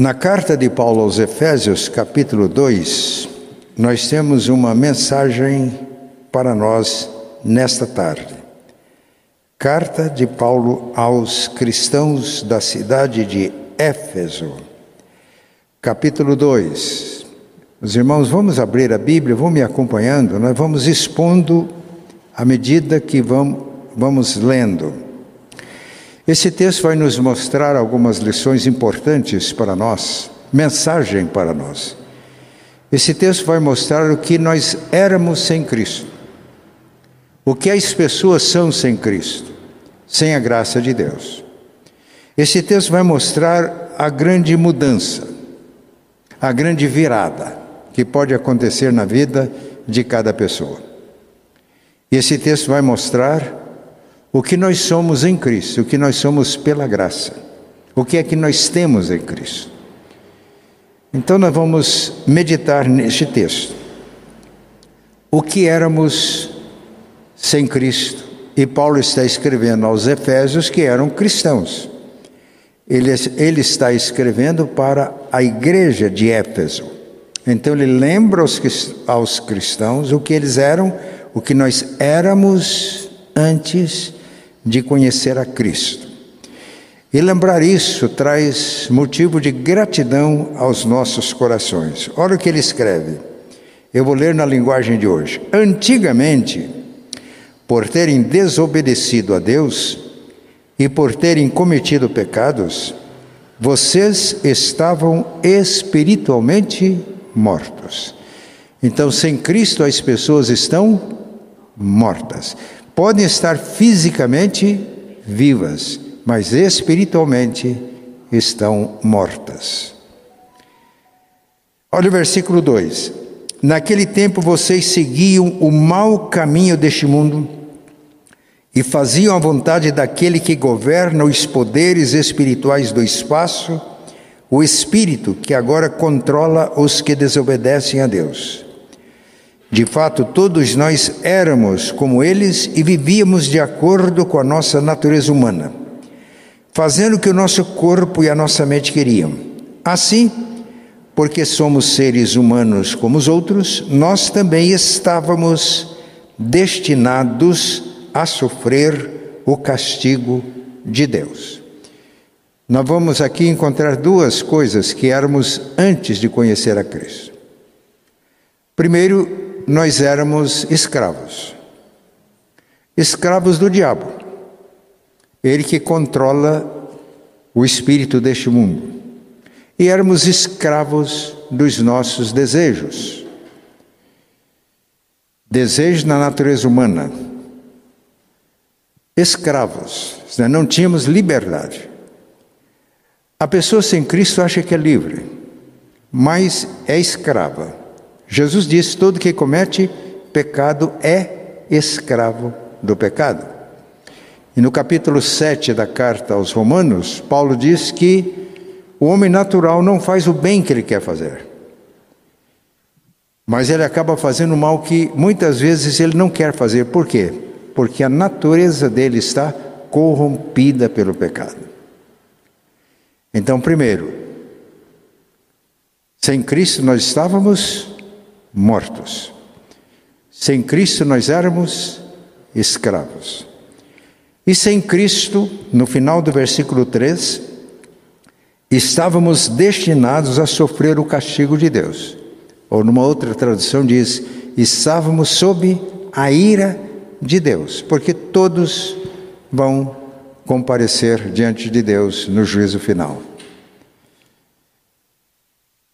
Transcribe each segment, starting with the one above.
Na carta de Paulo aos Efésios, capítulo 2, nós temos uma mensagem para nós nesta tarde. Carta de Paulo aos cristãos da cidade de Éfeso, capítulo 2. Os irmãos, vamos abrir a Bíblia, vão me acompanhando, nós vamos expondo à medida que vamos, vamos lendo. Esse texto vai nos mostrar algumas lições importantes para nós, mensagem para nós. Esse texto vai mostrar o que nós éramos sem Cristo, o que as pessoas são sem Cristo, sem a graça de Deus. Esse texto vai mostrar a grande mudança, a grande virada que pode acontecer na vida de cada pessoa. Esse texto vai mostrar o que nós somos em Cristo, o que nós somos pela graça, o que é que nós temos em Cristo. Então nós vamos meditar neste texto. O que éramos sem Cristo? E Paulo está escrevendo aos Efésios que eram cristãos. Ele, ele está escrevendo para a igreja de Éfeso. Então ele lembra aos, aos cristãos o que eles eram, o que nós éramos antes de conhecer a Cristo. E lembrar isso traz motivo de gratidão aos nossos corações. Olha o que ele escreve. Eu vou ler na linguagem de hoje. Antigamente, por terem desobedecido a Deus e por terem cometido pecados, vocês estavam espiritualmente mortos. Então, sem Cristo, as pessoas estão mortas podem estar fisicamente vivas, mas espiritualmente estão mortas. Olha o versículo 2: Naquele tempo vocês seguiam o mau caminho deste mundo e faziam a vontade daquele que governa os poderes espirituais do espaço, o espírito que agora controla os que desobedecem a Deus. De fato, todos nós éramos como eles e vivíamos de acordo com a nossa natureza humana, fazendo o que o nosso corpo e a nossa mente queriam. Assim, porque somos seres humanos como os outros, nós também estávamos destinados a sofrer o castigo de Deus. Nós vamos aqui encontrar duas coisas que éramos antes de conhecer a Cristo. Primeiro, nós éramos escravos. Escravos do diabo. Ele que controla o espírito deste mundo. E éramos escravos dos nossos desejos. Desejos na natureza humana. Escravos. Né? Não tínhamos liberdade. A pessoa sem Cristo acha que é livre, mas é escrava. Jesus disse: todo que comete pecado é escravo do pecado. E no capítulo 7 da carta aos Romanos, Paulo diz que o homem natural não faz o bem que ele quer fazer. Mas ele acaba fazendo mal que muitas vezes ele não quer fazer. Por quê? Porque a natureza dele está corrompida pelo pecado. Então, primeiro, sem Cristo nós estávamos mortos. Sem Cristo nós éramos escravos. E sem Cristo, no final do versículo 3, estávamos destinados a sofrer o castigo de Deus. Ou numa outra tradução diz: estávamos sob a ira de Deus, porque todos vão comparecer diante de Deus no juízo final.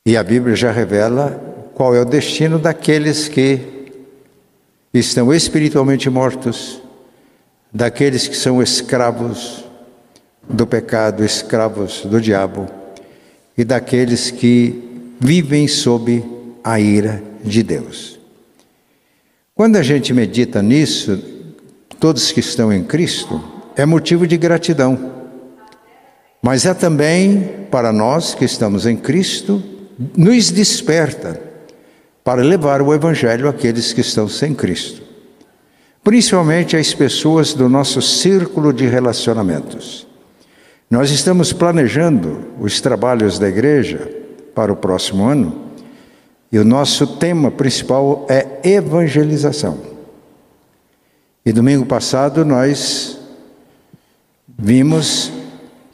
E a Bíblia já revela qual é o destino daqueles que estão espiritualmente mortos, daqueles que são escravos do pecado, escravos do diabo, e daqueles que vivem sob a ira de Deus. Quando a gente medita nisso, todos que estão em Cristo, é motivo de gratidão. Mas é também para nós que estamos em Cristo, nos desperta para levar o Evangelho àqueles que estão sem Cristo, principalmente às pessoas do nosso círculo de relacionamentos. Nós estamos planejando os trabalhos da igreja para o próximo ano e o nosso tema principal é evangelização. E domingo passado nós vimos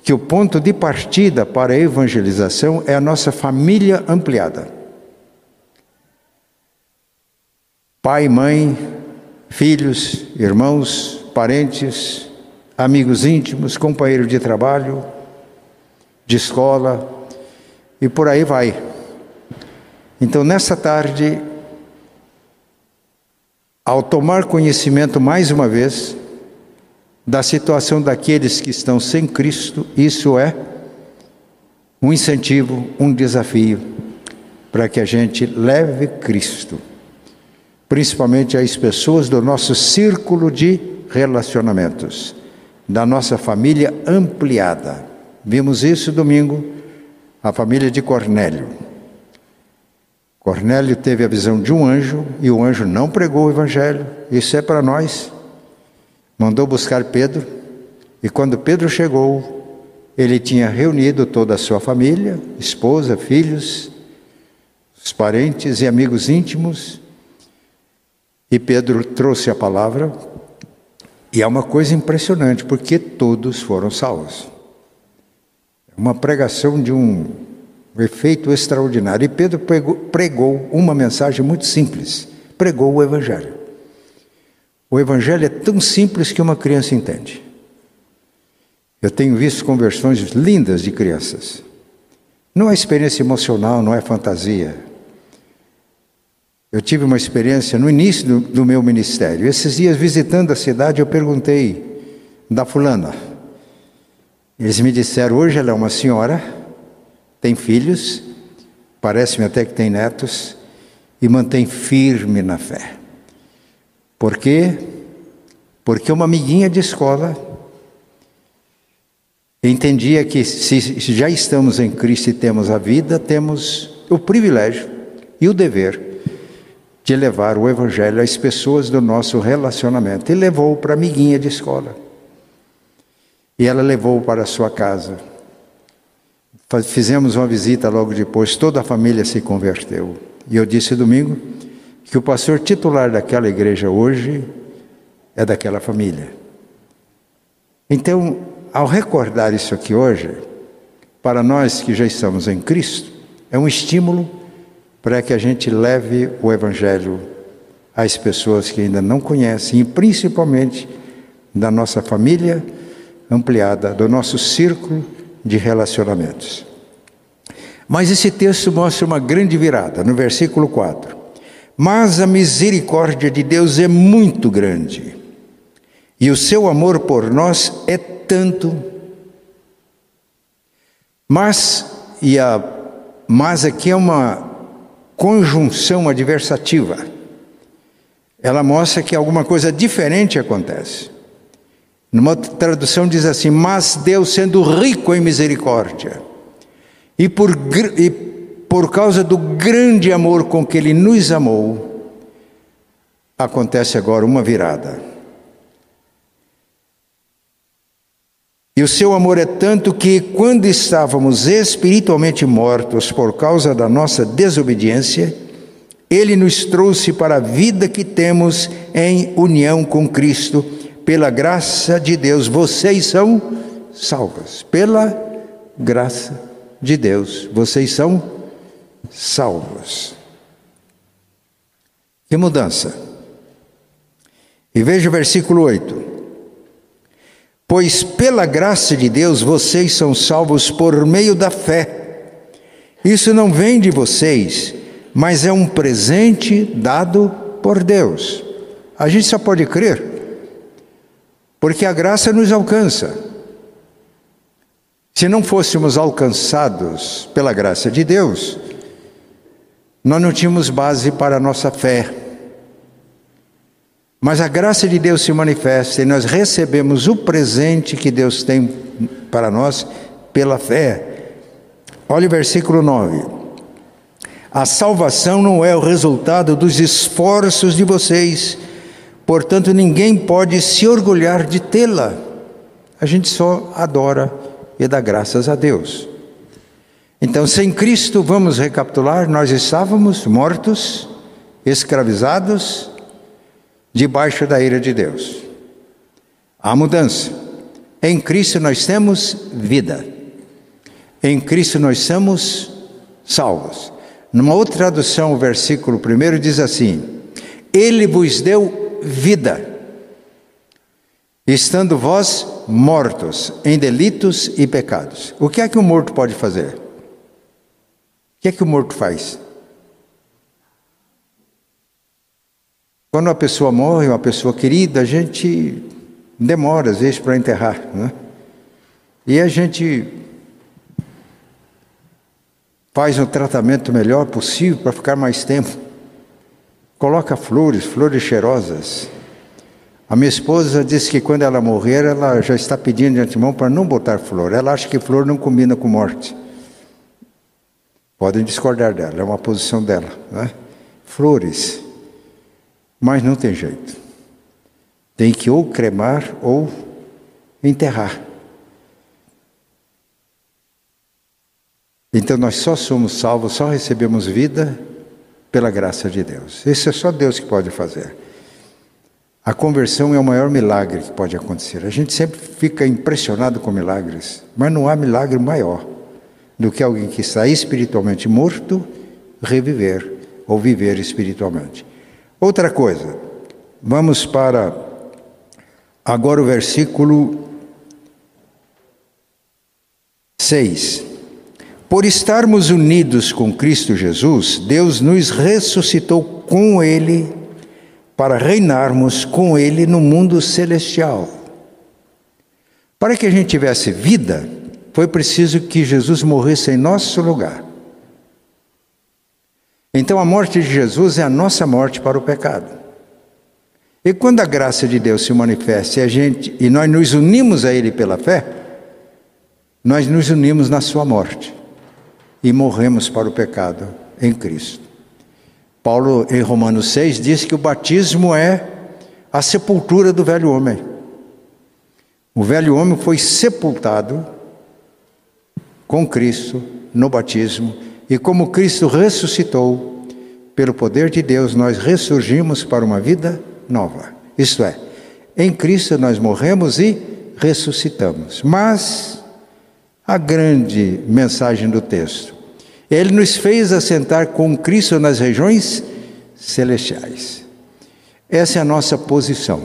que o ponto de partida para a evangelização é a nossa família ampliada. Pai, mãe, filhos, irmãos, parentes, amigos íntimos, companheiros de trabalho, de escola e por aí vai. Então, nessa tarde, ao tomar conhecimento mais uma vez da situação daqueles que estão sem Cristo, isso é um incentivo, um desafio para que a gente leve Cristo, principalmente às pessoas do nosso círculo de relacionamentos da nossa família ampliada. Vimos isso domingo, a família de Cornélio. Cornélio teve a visão de um anjo e o anjo não pregou o evangelho. Isso é para nós. Mandou buscar Pedro e quando Pedro chegou, ele tinha reunido toda a sua família, esposa, filhos, os parentes e amigos íntimos. E Pedro trouxe a palavra, e é uma coisa impressionante, porque todos foram salvos. É uma pregação de um efeito extraordinário. E Pedro pregou, pregou uma mensagem muito simples: pregou o Evangelho. O Evangelho é tão simples que uma criança entende. Eu tenho visto conversões lindas de crianças. Não é experiência emocional, não é fantasia. Eu tive uma experiência no início do, do, meu ministério. Esses dias, visitando a cidade, eu perguntei da fulana. Eles me disseram: hoje ela é uma senhora, tem filhos, parece-me até que tem netos, e mantém firme na fé. Por quê? Porque uma amiguinha de escola entendia que se já estamos em Cristo e temos a vida, temos o privilégio e o dever de levar o Evangelho às pessoas do nosso relacionamento. E levou para a amiguinha de escola. E ela levou para a sua casa. Fizemos uma visita logo depois, toda a família se converteu. E eu disse domingo que o pastor titular daquela igreja hoje é daquela família. Então, ao recordar isso aqui hoje, para nós que já estamos em Cristo, é um estímulo para que a gente leve o Evangelho às pessoas que ainda não conhecem, e principalmente da nossa família ampliada, do nosso círculo de relacionamentos. Mas esse texto mostra uma grande virada, no versículo 4. Mas a misericórdia de Deus é muito grande, e o seu amor por nós é tanto. Mas, e a mas aqui é uma conjunção adversativa. Ela mostra que alguma coisa diferente acontece. Numa tradução diz assim: Mas Deus, sendo rico em misericórdia, e por, e por causa do grande amor com que Ele nos amou, acontece agora uma virada. E o seu amor é tanto que, quando estávamos espiritualmente mortos por causa da nossa desobediência, ele nos trouxe para a vida que temos em união com Cristo, pela graça de Deus. Vocês são salvos. Pela graça de Deus, vocês são salvos. Que mudança! E veja o versículo 8. Pois pela graça de Deus vocês são salvos por meio da fé. Isso não vem de vocês, mas é um presente dado por Deus. A gente só pode crer, porque a graça nos alcança. Se não fôssemos alcançados pela graça de Deus, nós não tínhamos base para a nossa fé. Mas a graça de Deus se manifesta e nós recebemos o presente que Deus tem para nós pela fé. Olha o versículo 9. A salvação não é o resultado dos esforços de vocês, portanto, ninguém pode se orgulhar de tê-la. A gente só adora e dá graças a Deus. Então, sem Cristo, vamos recapitular, nós estávamos mortos, escravizados, debaixo da ira de Deus. Há mudança. Em Cristo nós temos vida. Em Cristo nós somos salvos. Numa outra tradução, o versículo primeiro diz assim: Ele vos deu vida estando vós mortos em delitos e pecados. O que é que o morto pode fazer? O que é que o morto faz? Quando uma pessoa morre, uma pessoa querida, a gente demora às vezes para enterrar, né? E a gente faz um tratamento melhor possível para ficar mais tempo. Coloca flores, flores cheirosas, a minha esposa disse que quando ela morrer, ela já está pedindo de antemão para não botar flor. Ela acha que flor não combina com morte. Podem discordar dela, é uma posição dela. Né? Flores. Mas não tem jeito. Tem que ou cremar ou enterrar. Então nós só somos salvos, só recebemos vida pela graça de Deus. Isso é só Deus que pode fazer. A conversão é o maior milagre que pode acontecer. A gente sempre fica impressionado com milagres, mas não há milagre maior do que alguém que está espiritualmente morto reviver ou viver espiritualmente. Outra coisa, vamos para agora o versículo 6. Por estarmos unidos com Cristo Jesus, Deus nos ressuscitou com Ele para reinarmos com Ele no mundo celestial. Para que a gente tivesse vida, foi preciso que Jesus morresse em nosso lugar. Então a morte de Jesus é a nossa morte para o pecado. E quando a graça de Deus se manifesta e a gente e nós nos unimos a ele pela fé, nós nos unimos na sua morte e morremos para o pecado em Cristo. Paulo, em Romanos 6, diz que o batismo é a sepultura do velho homem. O velho homem foi sepultado com Cristo no batismo, e como Cristo ressuscitou, pelo poder de Deus, nós ressurgimos para uma vida nova. Isto é, em Cristo nós morremos e ressuscitamos. Mas a grande mensagem do texto ele nos fez assentar com Cristo nas regiões celestiais. Essa é a nossa posição.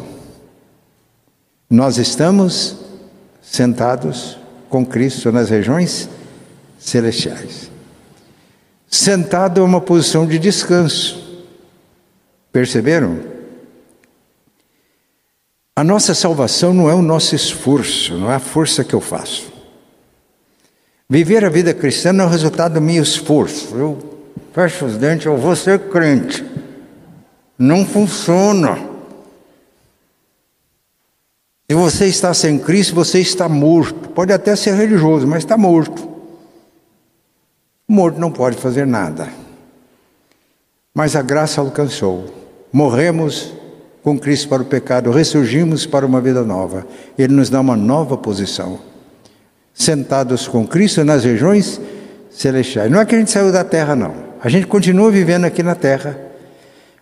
Nós estamos sentados com Cristo nas regiões celestiais. Sentado é uma posição de descanso. Perceberam? A nossa salvação não é o nosso esforço, não é a força que eu faço. Viver a vida cristã não é o resultado do meu esforço. Eu fecho os dentes, eu vou ser crente. Não funciona. Se você está sem Cristo, você está morto. Pode até ser religioso, mas está morto. Morto não pode fazer nada. Mas a graça alcançou. Morremos com Cristo para o pecado, ressurgimos para uma vida nova. Ele nos dá uma nova posição sentados com Cristo nas regiões celestiais. Não é que a gente saiu da terra, não. A gente continua vivendo aqui na terra,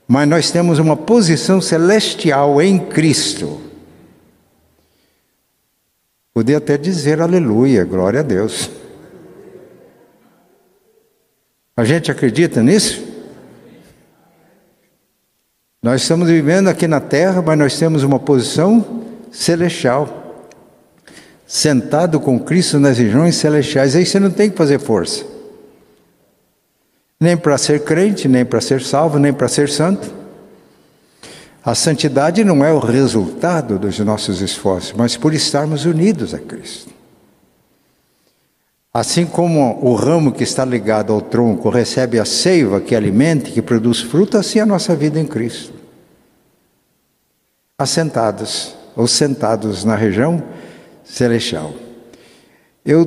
mas nós temos uma posição celestial em Cristo. Podia até dizer aleluia, glória a Deus. A gente acredita nisso? Nós estamos vivendo aqui na terra, mas nós temos uma posição celestial sentado com Cristo nas regiões celestiais. Aí você não tem que fazer força. Nem para ser crente, nem para ser salvo, nem para ser santo. A santidade não é o resultado dos nossos esforços, mas por estarmos unidos a Cristo. Assim como o ramo que está ligado ao tronco recebe a seiva que alimenta, que produz fruto, assim é a nossa vida em Cristo. Assentados ou sentados na região celestial. Eu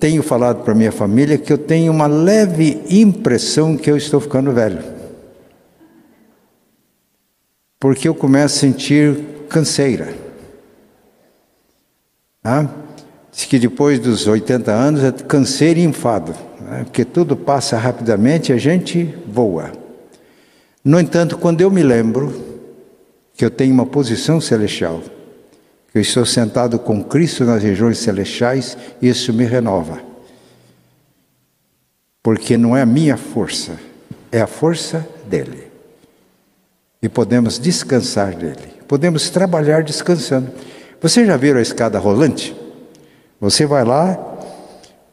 tenho falado para minha família que eu tenho uma leve impressão que eu estou ficando velho. Porque eu começo a sentir canseira. Ah? Diz que depois dos 80 anos é canseiro e enfado, né? porque tudo passa rapidamente e a gente voa. No entanto, quando eu me lembro que eu tenho uma posição celestial, que eu estou sentado com Cristo nas regiões celestiais, isso me renova. Porque não é a minha força, é a força dele. E podemos descansar dele, podemos trabalhar descansando. Você já viram a escada rolante? Você vai lá,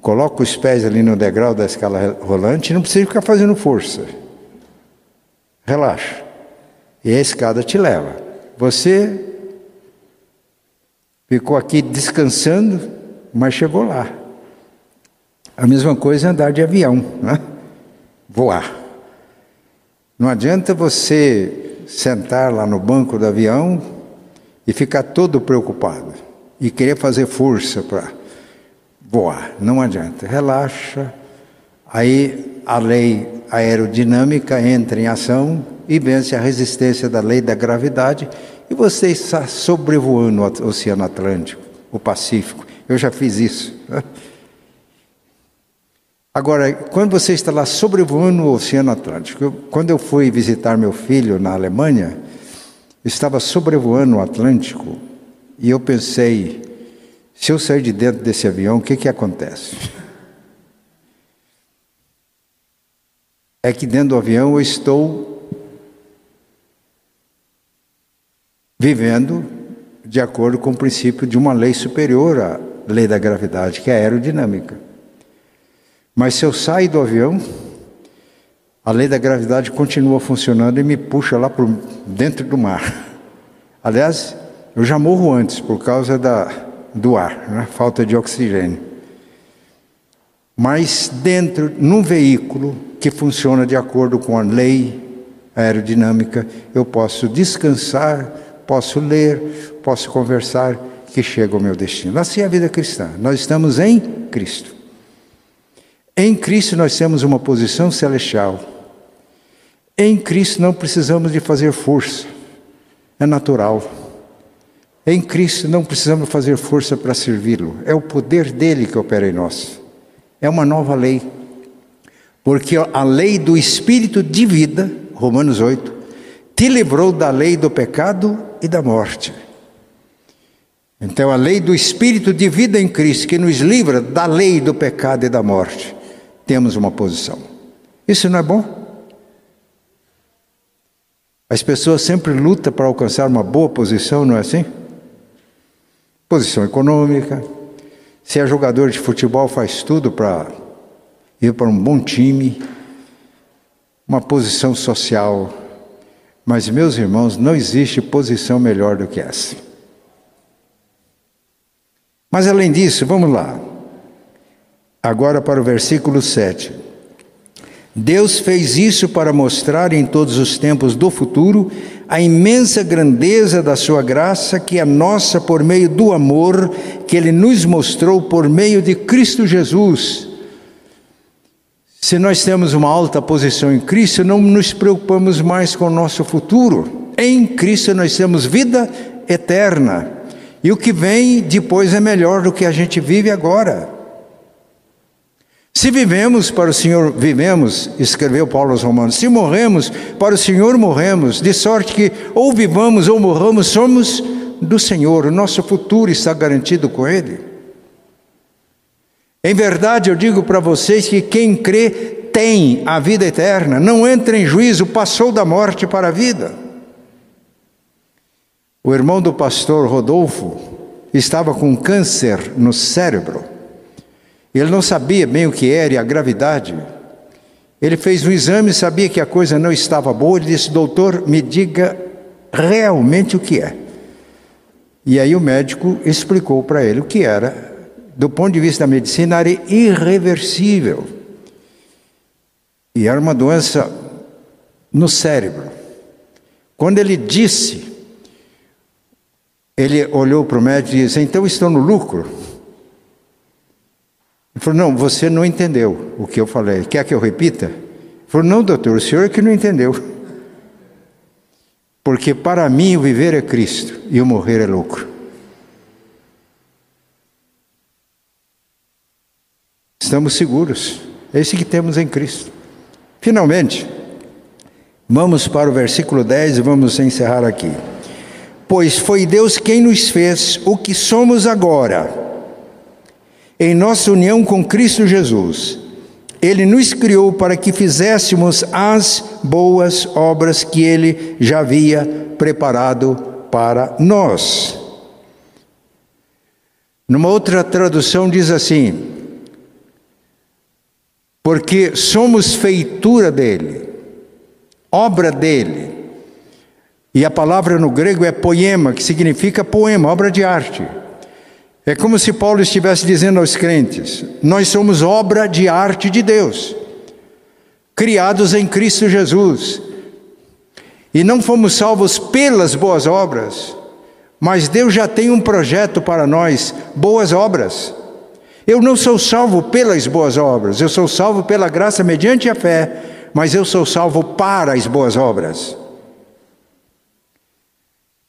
coloca os pés ali no degrau da escala rolante, não precisa ficar fazendo força. Relaxa. E a escada te leva. Você ficou aqui descansando, mas chegou lá. A mesma coisa é andar de avião, né? voar. Não adianta você sentar lá no banco do avião e ficar todo preocupado e querer fazer força para voar. Não adianta. Relaxa. Aí a lei aerodinâmica entra em ação e vence a resistência da lei da gravidade e você está sobrevoando o Oceano Atlântico, o Pacífico. Eu já fiz isso. Agora, quando você está lá sobrevoando o Oceano Atlântico, quando eu fui visitar meu filho na Alemanha, estava sobrevoando o Atlântico e eu pensei, se eu sair de dentro desse avião, o que, que acontece? É que dentro do avião eu estou vivendo de acordo com o princípio de uma lei superior à lei da gravidade, que é a aerodinâmica. Mas se eu saio do avião, a lei da gravidade continua funcionando e me puxa lá para dentro do mar. Aliás, eu já morro antes por causa da, do ar, né? falta de oxigênio. Mas dentro, num veículo que funciona de acordo com a lei aerodinâmica, eu posso descansar, posso ler, posso conversar, que chega ao meu destino. Assim é a vida cristã. Nós estamos em Cristo. Em Cristo nós temos uma posição celestial. Em Cristo não precisamos de fazer força, é natural. Em Cristo não precisamos fazer força para servi-lo, é o poder dele que opera em nós. É uma nova lei. Porque a lei do espírito de vida, Romanos 8, te livrou da lei do pecado e da morte. Então, a lei do espírito de vida em Cristo, que nos livra da lei do pecado e da morte, temos uma posição. Isso não é bom? As pessoas sempre lutam para alcançar uma boa posição, não é assim? Posição econômica. Se é jogador de futebol, faz tudo para ir para um bom time, uma posição social. Mas, meus irmãos, não existe posição melhor do que essa. Mas, além disso, vamos lá. Agora para o versículo 7. Deus fez isso para mostrar em todos os tempos do futuro a imensa grandeza da Sua graça, que é nossa por meio do amor que Ele nos mostrou por meio de Cristo Jesus. Se nós temos uma alta posição em Cristo, não nos preocupamos mais com o nosso futuro. Em Cristo nós temos vida eterna. E o que vem depois é melhor do que a gente vive agora. Se vivemos para o Senhor, vivemos, escreveu Paulo aos Romanos. Se morremos, para o Senhor morremos, de sorte que ou vivamos ou morramos, somos do Senhor. O nosso futuro está garantido com Ele. Em verdade, eu digo para vocês que quem crê tem a vida eterna, não entra em juízo, passou da morte para a vida. O irmão do pastor Rodolfo estava com câncer no cérebro. Ele não sabia bem o que era e a gravidade. Ele fez um exame, sabia que a coisa não estava boa, ele disse: Doutor, me diga realmente o que é. E aí o médico explicou para ele o que era. Do ponto de vista da medicina, era irreversível. E era uma doença no cérebro. Quando ele disse, ele olhou para o médico e disse: Então estou no lucro. Ele falou: Não, você não entendeu o que eu falei. Quer que eu repita? Ele falou: Não, doutor, o senhor é que não entendeu. Porque para mim o viver é Cristo e o morrer é lucro. estamos seguros. É esse que temos em Cristo. Finalmente, vamos para o versículo 10 e vamos encerrar aqui. Pois foi Deus quem nos fez o que somos agora, em nossa união com Cristo Jesus. Ele nos criou para que fizéssemos as boas obras que Ele já havia preparado para nós. Numa outra tradução diz assim: porque somos feitura dele, obra dele. E a palavra no grego é poema, que significa poema, obra de arte. É como se Paulo estivesse dizendo aos crentes: nós somos obra de arte de Deus, criados em Cristo Jesus. E não fomos salvos pelas boas obras, mas Deus já tem um projeto para nós, boas obras. Eu não sou salvo pelas boas obras, eu sou salvo pela graça mediante a fé, mas eu sou salvo para as boas obras.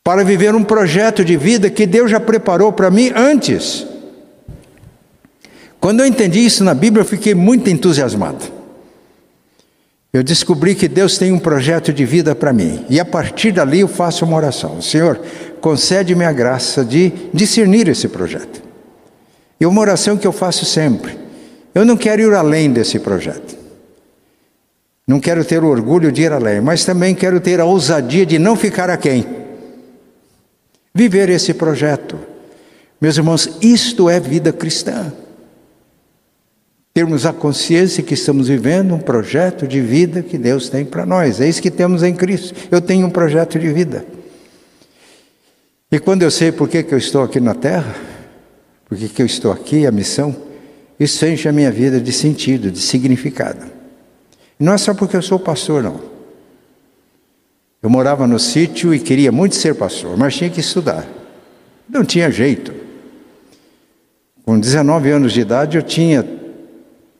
Para viver um projeto de vida que Deus já preparou para mim antes. Quando eu entendi isso na Bíblia, eu fiquei muito entusiasmado. Eu descobri que Deus tem um projeto de vida para mim, e a partir dali eu faço uma oração: Senhor, concede-me a graça de discernir esse projeto. E uma oração que eu faço sempre. Eu não quero ir além desse projeto. Não quero ter o orgulho de ir além, mas também quero ter a ousadia de não ficar aquém. Viver esse projeto. Meus irmãos, isto é vida cristã. Termos a consciência que estamos vivendo um projeto de vida que Deus tem para nós. É isso que temos em Cristo. Eu tenho um projeto de vida. E quando eu sei por que, que eu estou aqui na terra, porque que eu estou aqui, a missão, isso enche a minha vida de sentido, de significado. não é só porque eu sou pastor, não. Eu morava no sítio e queria muito ser pastor, mas tinha que estudar. Não tinha jeito. Com 19 anos de idade, eu tinha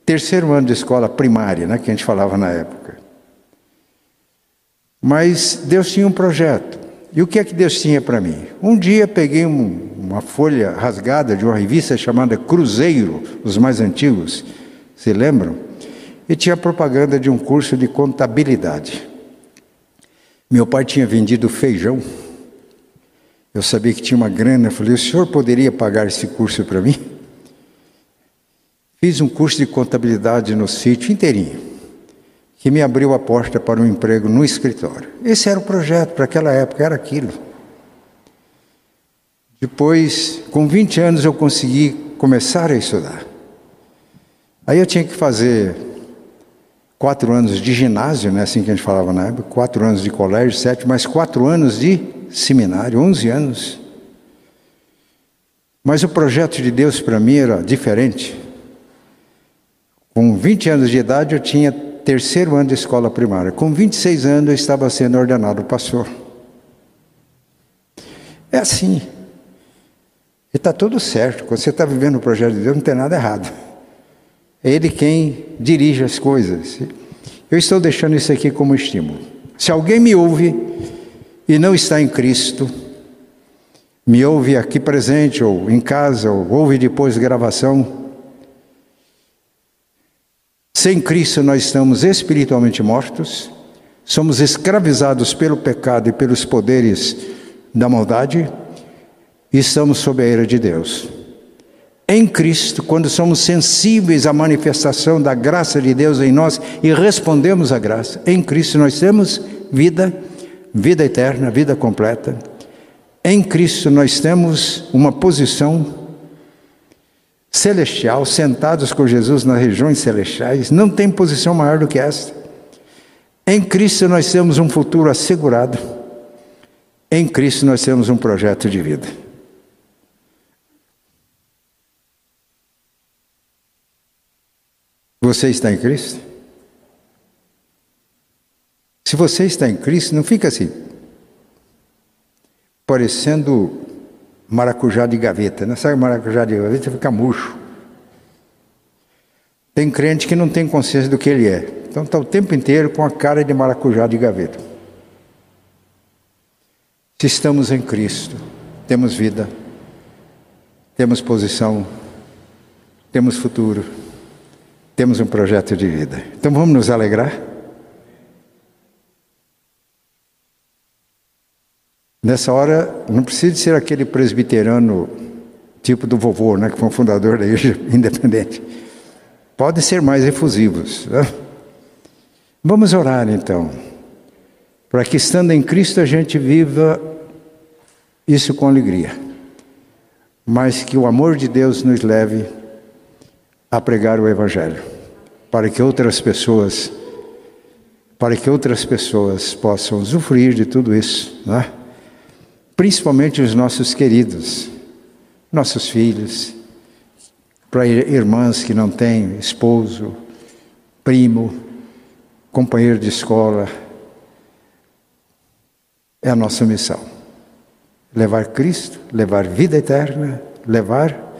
terceiro ano de escola primária, né, que a gente falava na época. Mas Deus tinha um projeto. E o que é que Deus tinha para mim? Um dia peguei um, uma folha rasgada de uma revista chamada Cruzeiro, os mais antigos, se lembram? E tinha propaganda de um curso de contabilidade. Meu pai tinha vendido feijão. Eu sabia que tinha uma grana. Eu falei: o senhor poderia pagar esse curso para mim? Fiz um curso de contabilidade no sítio inteirinho, que me abriu a porta para um emprego no escritório. Esse era o projeto para aquela época, era aquilo. Depois, com 20 anos, eu consegui começar a estudar. Aí eu tinha que fazer quatro anos de ginásio, né, assim que a gente falava na época, quatro anos de colégio, sete, mais quatro anos de seminário, onze anos. Mas o projeto de Deus para mim era diferente. Com 20 anos de idade eu tinha terceiro ano de escola primária. Com 26 anos eu estava sendo ordenado pastor. É assim. E está tudo certo. Quando você está vivendo o projeto de Deus, não tem nada errado. É Ele quem dirige as coisas. Eu estou deixando isso aqui como estímulo. Se alguém me ouve e não está em Cristo, me ouve aqui presente, ou em casa, ou ouve depois gravação. Sem Cristo nós estamos espiritualmente mortos, somos escravizados pelo pecado e pelos poderes da maldade estamos sob a ira de Deus. Em Cristo, quando somos sensíveis à manifestação da graça de Deus em nós e respondemos à graça, em Cristo nós temos vida, vida eterna, vida completa. Em Cristo nós temos uma posição celestial, sentados com Jesus nas regiões celestiais, não tem posição maior do que esta. Em Cristo nós temos um futuro assegurado. Em Cristo nós temos um projeto de vida. Você está em Cristo? Se você está em Cristo, não fica assim, parecendo maracujá de gaveta, né? Sabe maracujá de gaveta? Fica murcho. Tem crente que não tem consciência do que ele é. Então está o tempo inteiro com a cara de maracujá de gaveta. Se estamos em Cristo, temos vida, temos posição, temos futuro temos um projeto de vida. Então vamos nos alegrar? Nessa hora, não precisa ser aquele presbiterano tipo do vovô, né, que foi um fundador da igreja independente. Pode ser mais efusivos. Né? Vamos orar então, para que estando em Cristo a gente viva isso com alegria, mas que o amor de Deus nos leve a pregar o Evangelho, para que outras pessoas, para que outras pessoas possam usufruir de tudo isso, né? principalmente os nossos queridos, nossos filhos, para irmãs que não têm esposo, primo, companheiro de escola. É a nossa missão. Levar Cristo, levar vida eterna, levar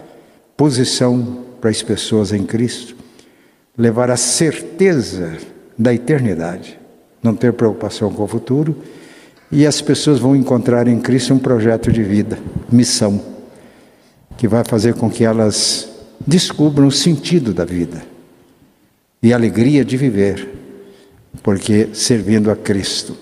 posição para as pessoas em Cristo, levar a certeza da eternidade, não ter preocupação com o futuro, e as pessoas vão encontrar em Cristo um projeto de vida, missão, que vai fazer com que elas descubram o sentido da vida e a alegria de viver, porque servindo a Cristo